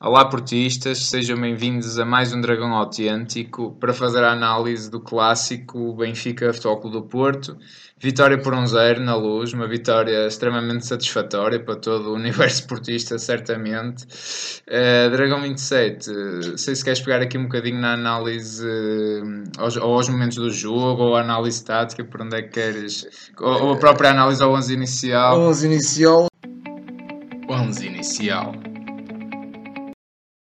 Olá portistas, sejam bem-vindos a mais um Dragão Autêntico para fazer a análise do clássico Benfica Futebol Clube do Porto. Vitória por um zero na luz, uma vitória extremamente satisfatória para todo o universo portista, certamente. Uh, Dragão 27, uh, sei se queres pegar aqui um bocadinho na análise uh, aos, ou aos momentos do jogo, ou a análise tática, por onde é que queres, ou, ou a própria análise ao 11 inicial. 11 inicial. 11 inicial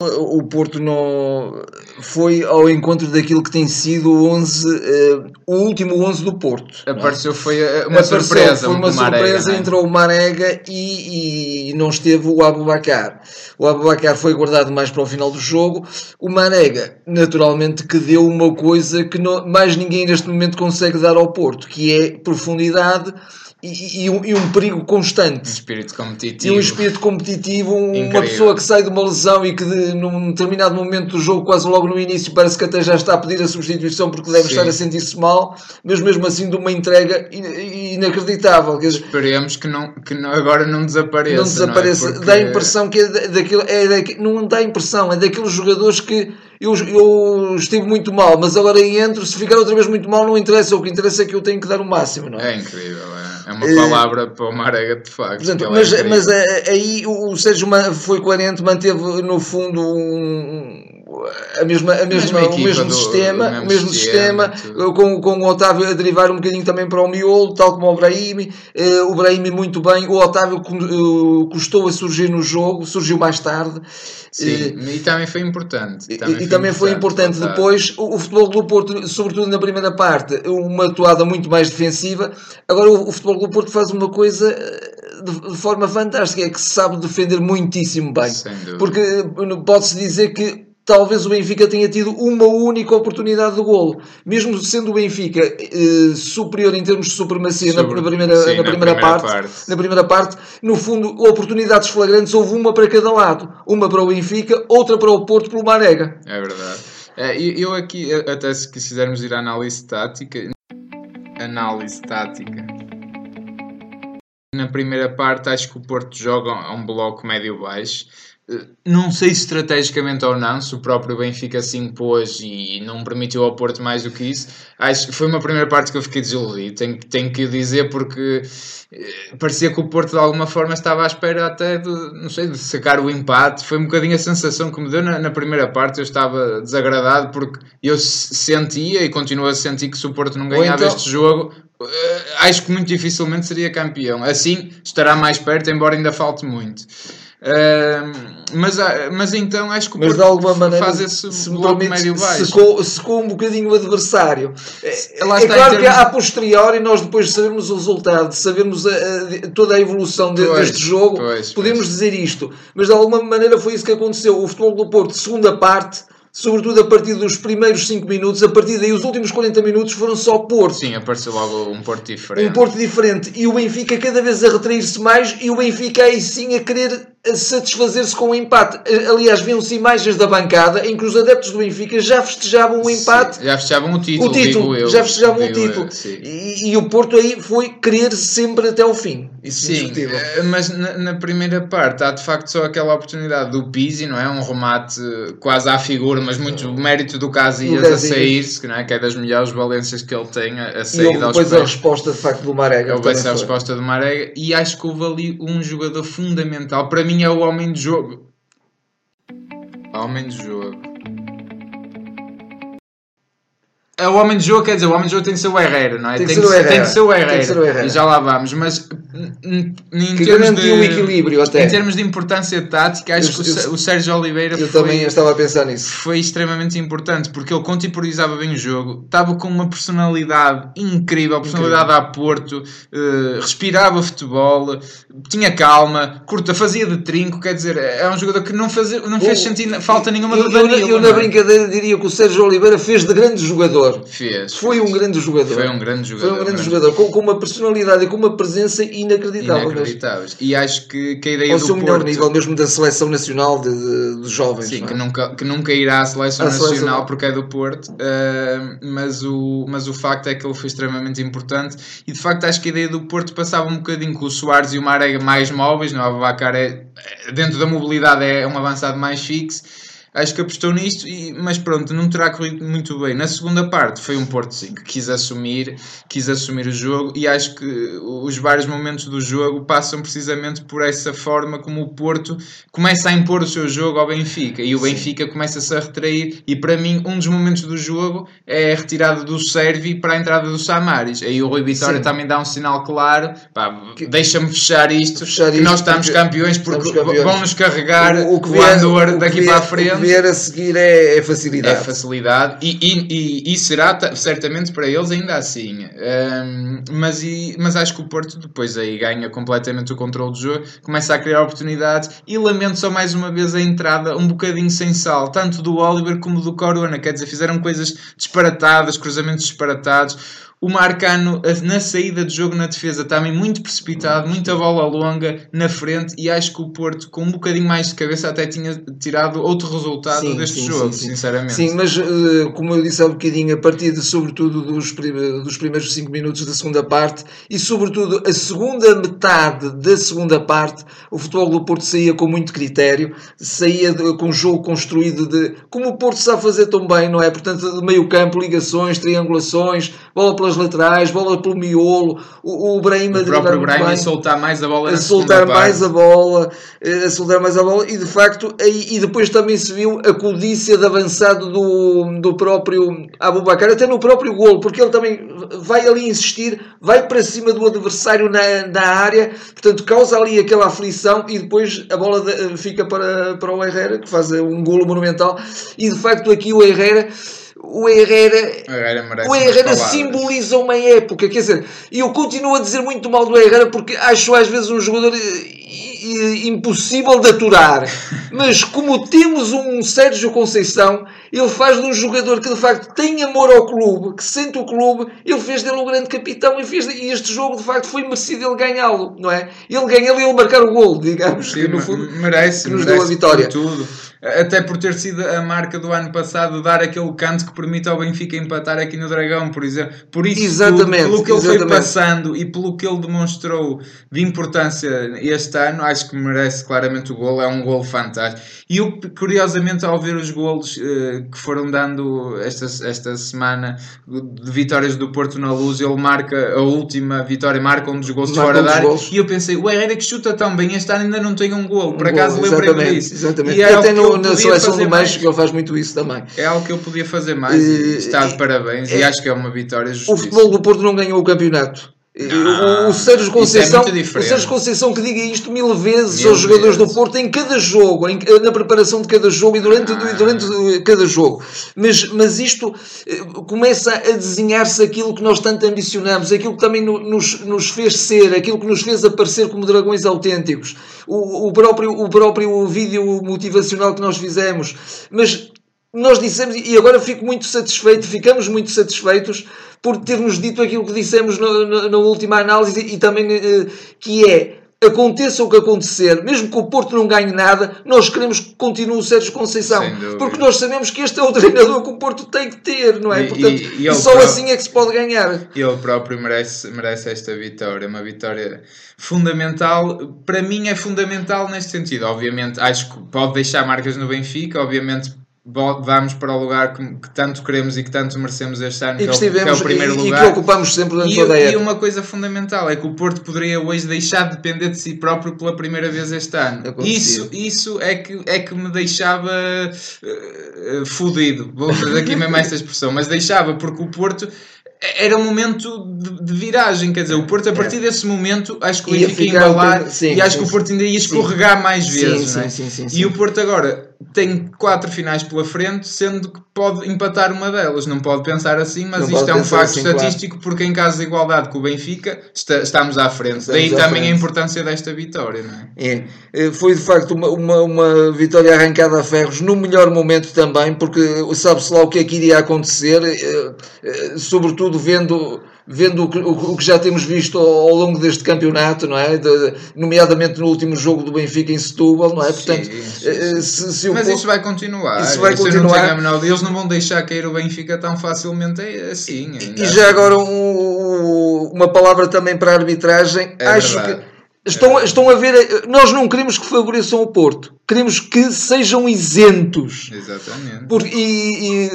o Porto não foi ao encontro daquilo que tem sido o 11, uh, o último 11 do Porto. Apareceu, foi eh, uma Apareceu, surpresa. Foi uma surpresa, Marega, é? entrou o Marega e, e, não esteve o Abubacar. O Abubacar foi guardado mais para o final do jogo. O Marega, naturalmente, que deu uma coisa que não, mais ninguém neste momento consegue dar ao Porto, que é profundidade e, e, um, e, um, perigo constante. Um espírito competitivo. E um espírito competitivo, uma pessoa que sai de uma lesão e que de, num determinado momento do jogo, quase logo no início, parece que até já está a pedir a substituição porque deve Sim. estar a sentir-se mal, mas mesmo assim de uma entrega inacreditável. Esperemos que, não, que não, agora não desapareça. Não desapareça. Não é? porque... Dá a impressão que é daquilo, é não dá a impressão, é daqueles jogadores que eu, eu estive muito mal, mas agora entro, se ficar outra vez muito mal não interessa, o que interessa é que eu tenho que dar o máximo, não é? É incrível, é. É uma palavra para o Marega de facto. Portanto, mas, é mas eh, aí o Sérgio foi coerente, manteve no fundo um, a mesma, a mesma, o mesmo do, sistema, o mesmo sistema, sistema com, com o Otávio a derivar um bocadinho também para o miolo, tal como o Brahim, uh, o Brahim muito bem, o Otávio uh, custou a surgir no jogo, surgiu mais tarde. Sim, uh, e também foi importante. Também e, foi também foi importante depois, o, o, futebol do Porto, sobretudo na primeira parte, uma atuada muito mais defensiva. Agora o, o futebol do Porto faz uma coisa de, de forma fantástica, é que se sabe defender muitíssimo bem. Porque pode-se dizer que talvez o Benfica tenha tido uma única oportunidade de golo. Mesmo sendo o Benfica eh, superior em termos de supremacia Sobre, na, primeira, sim, na, primeira, na primeira parte, parte, na primeira parte, no fundo, oportunidades flagrantes houve uma para cada lado. Uma para o Benfica, outra para o Porto pelo Marega. É verdade. É, eu aqui, até se quisermos ir à análise tática, análise tática. Na primeira parte acho que o Porto joga um bloco médio-baixo não sei se estrategicamente ou não, se o próprio Benfica se impôs e não permitiu ao Porto mais do que isso. Acho que foi uma primeira parte que eu fiquei desiludido, tenho, tenho que dizer, porque eh, parecia que o Porto de alguma forma estava à espera até de, não sei, de sacar o empate. Foi um bocadinho a sensação que me deu na, na primeira parte. Eu estava desagradado porque eu sentia e continuo a sentir que se o Porto não ganhava então... este jogo, eh, acho que muito dificilmente seria campeão. Assim estará mais perto, embora ainda falte muito. Uh, mas, ah, mas então acho que o mas de alguma maneira, faz esse se bloco médio-baixo. Secou, secou um bocadinho o adversário. É, é claro termos... que a posteriori nós depois de sabermos o resultado, de sabermos a, a, toda a evolução de, pois, deste jogo, pois, podemos pois. dizer isto. Mas de alguma maneira foi isso que aconteceu. O futebol do Porto, segunda parte, sobretudo a partir dos primeiros 5 minutos, a partir daí os últimos 40 minutos foram só Porto. Sim, apareceu logo um Porto diferente. Um Porto diferente. E o Benfica cada vez a retrair-se mais e o Benfica aí sim a querer satisfazer-se com o empate. Aliás, viam-se imagens da bancada em que os adeptos do Benfica já festejavam o empate. Sim, já festejavam o título, o título eu, já festejavam o título. e, e, o Porto aí foi querer sempre até o fim. Isso Sim, eh, mas na, na, primeira parte há de facto só aquela oportunidade do Pizzi, não é? Um remate quase à figura, mas muito mérito do Casillas a sair-se, é? Que é das melhores valências que ele tem a sair e depois a resposta de facto do Marega. Houve essa resposta do Marega e acho que houve ali um jogador fundamental para mim mim é o homem de jogo. Homem de jogo. É o homem de jogo, quer dizer, o homem de jogo tem que ser o Herrera, não é? Tem, tem, que, ser, o tem que ser o Herrera. E já lá vamos. Mas em que termos de o equilíbrio até. Em termos de importância tática, acho eu, que eu, o Sérgio Oliveira eu foi, também estava a pensar nisso. foi extremamente importante porque ele contemporizava bem o jogo, estava com uma personalidade incrível, personalidade incrível. a Porto, uh, respirava futebol, tinha calma, curta, fazia de trinco, quer dizer, é um jogador que não, faz, não fez sentir falta nenhuma do Danilo. Eu, eu na é? brincadeira diria que o Sérgio Oliveira fez de grande jogador jogador. Fez. Foi um grande jogador. Foi um grande jogador. Foi um grande jogador, com, com uma personalidade e com uma presença inacreditável. Inacreditáveis. E acho que, que a ideia Ao do seu melhor nível, mesmo da seleção nacional de, de, de jovens. Sim, é? que, nunca, que nunca irá à seleção seleção. nacional porque é do Porto, uh, mas, o, mas o facto é que ele foi extremamente importante e de facto acho que a ideia do Porto passava um bocadinho com o Soares e o Marega mais móveis, não? o Ababacar é, dentro da mobilidade é um avançado mais fixo, acho que apostou nisto, e, mas pronto, não terá corrido muito bem. Na segunda parte foi um Porto que quis assumir, quis assumir o jogo e acho que os vários momentos do jogo passam precisamente por essa forma como o Porto começa a impor o seu jogo ao Benfica e o Sim. Benfica começa-se a retrair e para mim um dos momentos do jogo é a retirada do Servi para a entrada do Samaris. Aí o Rui Vitória Sim. também dá um sinal claro, deixa-me fechar isto, Fechar que isto, nós estamos campeões porque estamos campeões. vão-nos carregar o, que vier- Andor o que daqui vier- para a O frente. Vier a seguir é, é É facilidade. facilidade e, e, e, e será ta- certamente para eles ainda assim. Ahm, mas, e, mas acho que o Porto depois aí ganha completamente o controle do jogo, começa a criar oportunidades e lamento só mais uma vez a entrada um bocadinho sem sal, tanto do Oliver como do Corona. Quer dizer, fizeram coisas disparatadas, cruzamentos disparatados. O Marcano na saída de jogo na defesa também muito precipitado, muita bola longa na frente e acho que o Porto com um bocadinho mais de cabeça até tinha tirado outro resultado Sim, deste sim, jogo, sim, sinceramente. Sim, mas eh, como eu disse há bocadinho, a partir de, sobretudo dos, dos primeiros 5 minutos da segunda parte e sobretudo a segunda metade da segunda parte, o futebol do Porto saía com muito critério, saía de- com um jogo construído de como o Porto sabe fazer tão bem, não é? Portanto, de meio campo, ligações, triangulações, bola pelas laterais, bola pelo miolo, o, o Brahim o próprio Brahim a soltar mais a bola a soltar mais parte. a bola, eh, a soltar mais a bola, e de facto, aí, e depois também se viu a codícia de avançado do, do próprio Abubacar, até no próprio golo, porque ele também vai ali insistir, vai para cima do adversário na, na área, portanto causa ali aquela aflição e depois a bola de- fica para, para o Herrera, que faz um golo monumental, e de facto aqui o Herrera. O Herrera O Herrera o simboliza uma época, quer dizer, e eu continuo a dizer muito mal do Herrera porque acho às vezes um jogador eh, impossível de aturar. Mas como temos um Sérgio Conceição, ele faz de um jogador que de facto tem amor ao clube, que sente o clube, ele fez dele o grande capitão e, fez, e este jogo de facto foi merecido ele ganhá-lo, não é? Ele ganhá-lo e ele marcar o gol, digamos, Sim, que no fundo merece, que nos merece deu a vitória. tudo. Até por ter sido a marca do ano passado dar aquele canto que permite ao Benfica empatar aqui no Dragão, por exemplo. Por isso, Exatamente, tudo, pelo que ele foi exatamente. passando e pelo que ele demonstrou de importância este ano, acho que merece claramente o golo. É um golo fantástico. E eu, curiosamente, ao ver os golos eh, que foram dando esta, esta semana de vitórias do Porto na luz, ele marca a última vitória, marca um dos gols Marca fora um da área. E eu pensei, o Herrera que chuta tão bem, este ano ainda não tem um. Por Um acaso gol, lembrei-me disso. Exatamente. E E é até no- eu na seleção do mais. México ele faz muito isso também. É algo que eu podia fazer mais e Eh, está de parabéns. e é- acho que é uma vitória O justa. futebol do Porto não ganhou o campeonato. Não, o, Sérgio é Conceição, muito o. Sérgio Conceição que diga isto mil vezes Mil aos jogadores vezes. do Porto em cada jogo, em- na preparação de cada jogo e durante, Ah. e durante cada jogo. Mas, mas isto eh, começa a desenhar-se aquilo que nós tanto ambicionamos, aquilo que também no- nos, nos fez ser, aquilo que nos fez aparecer como dragões autênticos. O, o próprio, o próprio vídeo motivacional que nós fizemos. Mas nós dissemos, e agora fico muito satisfeito, ficamos muito satisfeitos por termos dito aquilo que dissemos no- no- na última análise e também eh, que é aconteça o que acontecer, mesmo que o Porto não ganhe nada, nós queremos que continue o Sérgio Conceição, porque nós sabemos que este é o treinador que o Porto tem que ter, não é? E- Portanto, e- e ele só próprio- assim é que se pode ganhar. Ele próprio merece, merece esta vitória, uma vitória fundamental. Para mim é fundamental neste sentido. Obviamente, acho que pode deixar marcas no Benfica, obviamente vamos para o lugar que, que tanto queremos e que tanto merecemos este ano, E que, que é o- que é estivemos o primeiro e, e lugar. que ocupamos sempre durante E, toda a e época. uma coisa fundamental é que o Porto poderia hoje deixar de depender de si próprio pela primeira vez este ano. Isso, isso é, que, é que me deixava uh, fudido. Vou fazer aqui mesmo esta expressão, mas deixava, porque o Porto era um momento de, de viragem, quer dizer, o Porto a partir desse momento acho que o Ia ia ficar embalar sim, e acho sim, que o Porto ainda ia sim. escorregar mais Sim, vezes. sim, não é? sim, sim, E o Porto agora tem quatro finais pela frente, sendo que pode empatar uma delas. Não pode pensar assim, mas Não isto é um facto assim, estatístico, porque em caso de igualdade com o Benfica, está- estamos à frente. Estamos Daí à também a frente. importância desta vitória, não é? É, eh, foi de facto uma, uma, uma vitória arrancada a ferros no melhor momento também, porque sabe-se lá o que é que iria acontecer, eh, eh, sobretudo vendo, vendo o, que, o- que já temos visto ao, ao longo deste campeonato, não é? De- nomeadamente no último jogo do Benfica em Setúbal, não é? Portanto, Sim, sim, eh, se, se o Mas isso vai continuar. Isso vai não continuar. tenho menor- Eles não vão deixar cair o Benfica tão facilmente assim. ainda E já agora um- um- uma palavra também para a arbitragem. É Acho verdade. que estão, estão a ver. Nós não queremos que favoreçam o Porto. Queremos que sejam isentos. Exatamente. Por- e, e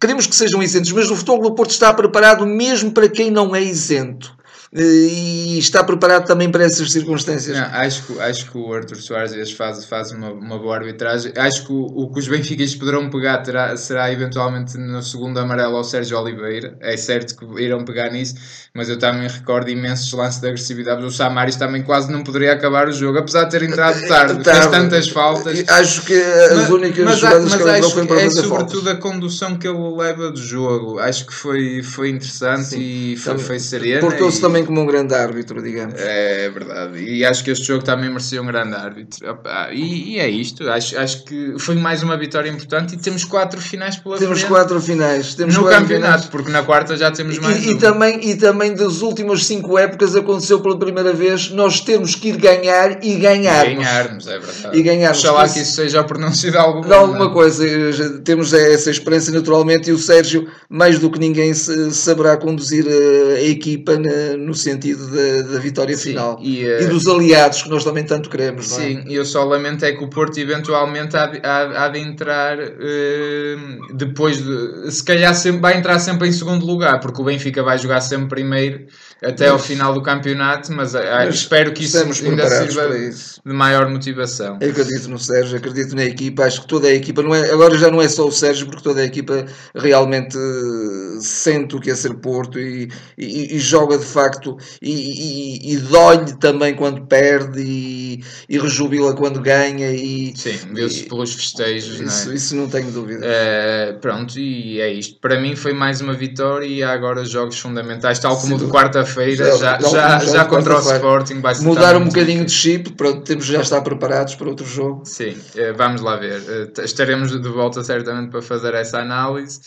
queremos que sejam isentos, mas o Futebol do Porto está preparado mesmo para quem não é isento. E está preparado também para essas circunstâncias. Não, acho, que, acho que o Arthur Soares faz, faz uma, uma boa arbitragem. Acho que o, o que os Benficas poderão pegar terá, será eventualmente no segundo amarelo ao Sérgio Oliveira. É certo que irão pegar nisso, mas eu também recordo imensos lances de agressividade. O Samaris também quase não poderia acabar o jogo, apesar de ter entrado tarde, fez Tá, tantas faltas. Acho que as únicas mas, jogadas mas que ele foi para é fazer faltas. sobretudo a condução que ele leva do jogo. Acho que foi, foi interessante e foi, Também- foi serena. Portou-se e- também como um grande árbitro, digamos. é verdade. E acho que este jogo também merecia um grande árbitro. Opa, E, e é isto. Acho, acho que foi mais uma vitória importante e temos quatro finais pela Temos frente quatro finais. Temos no quatro campeonato, finais. porque na quarta já temos mais E, e também, e também das últimas cinco épocas aconteceu pela primeira vez nós temos que ir ganhar e ganharmos. ganharmos, é verdade. E ganharmos. Oxalá que isso- seja o pronúncio de alguma De alguma coisa, eh, temos essa experiência naturalmente e o Sérgio, mais do que ninguém, saberá conduzir eh, a equipa na- no sentido da, da vitória Sim, final e, eh, dos aliados que nós também tanto queremos. é? Sim, e eu só lamento é que o Porto eventualmente há de, há, há de entrar eh, depois de. Se calhar sempre, vai entrar sempre em segundo lugar, porque o Benfica vai jogar sempre primeiro até ao final do campeonato, mas, ah, Mas espero que isso ainda sirva de maior motivação. Eu acredito no Sérgio, acredito na equipa, acho que toda a equipa, não é, agora já não é só o Sérgio, porque toda a equipa realmente eh, sente o que é ser Porto e, e- e joga de facto e, e, e dói-lhe também quando perde e, e rejubila quando ganha e Sim, viu-se pelos festejos, isso, não é? isso não tenho dúvida. Eh, pronto, e é isto. Para mim foi mais uma vitória e há agora jogos fundamentais, tal como o Sim. de quarta-feira, Já- já, já- já, contra o. Sporting. Vai Mudar um bocadinho de chip, pronto, temos já estar preparados para outro jogo. Sim, eh, vamos lá ver. T- Estaremos de volta certamente para fazer essa análise.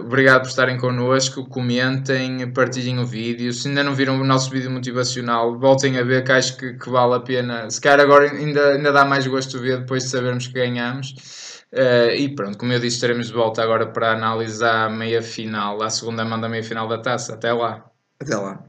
Obrigado por estarem connosco. Comentem, partilhem o vídeo. Se ainda não viram o nosso vídeo motivacional, voltem a ver que acho que, que vale a pena. Se calhar agora ainda, ainda dá mais gosto ver depois de sabermos que ganhamos. Eh, e pronto, como eu disse, estaremos de volta agora para analisar a meia final, a segunda mão da meia final da taça. Até lá. Até lá.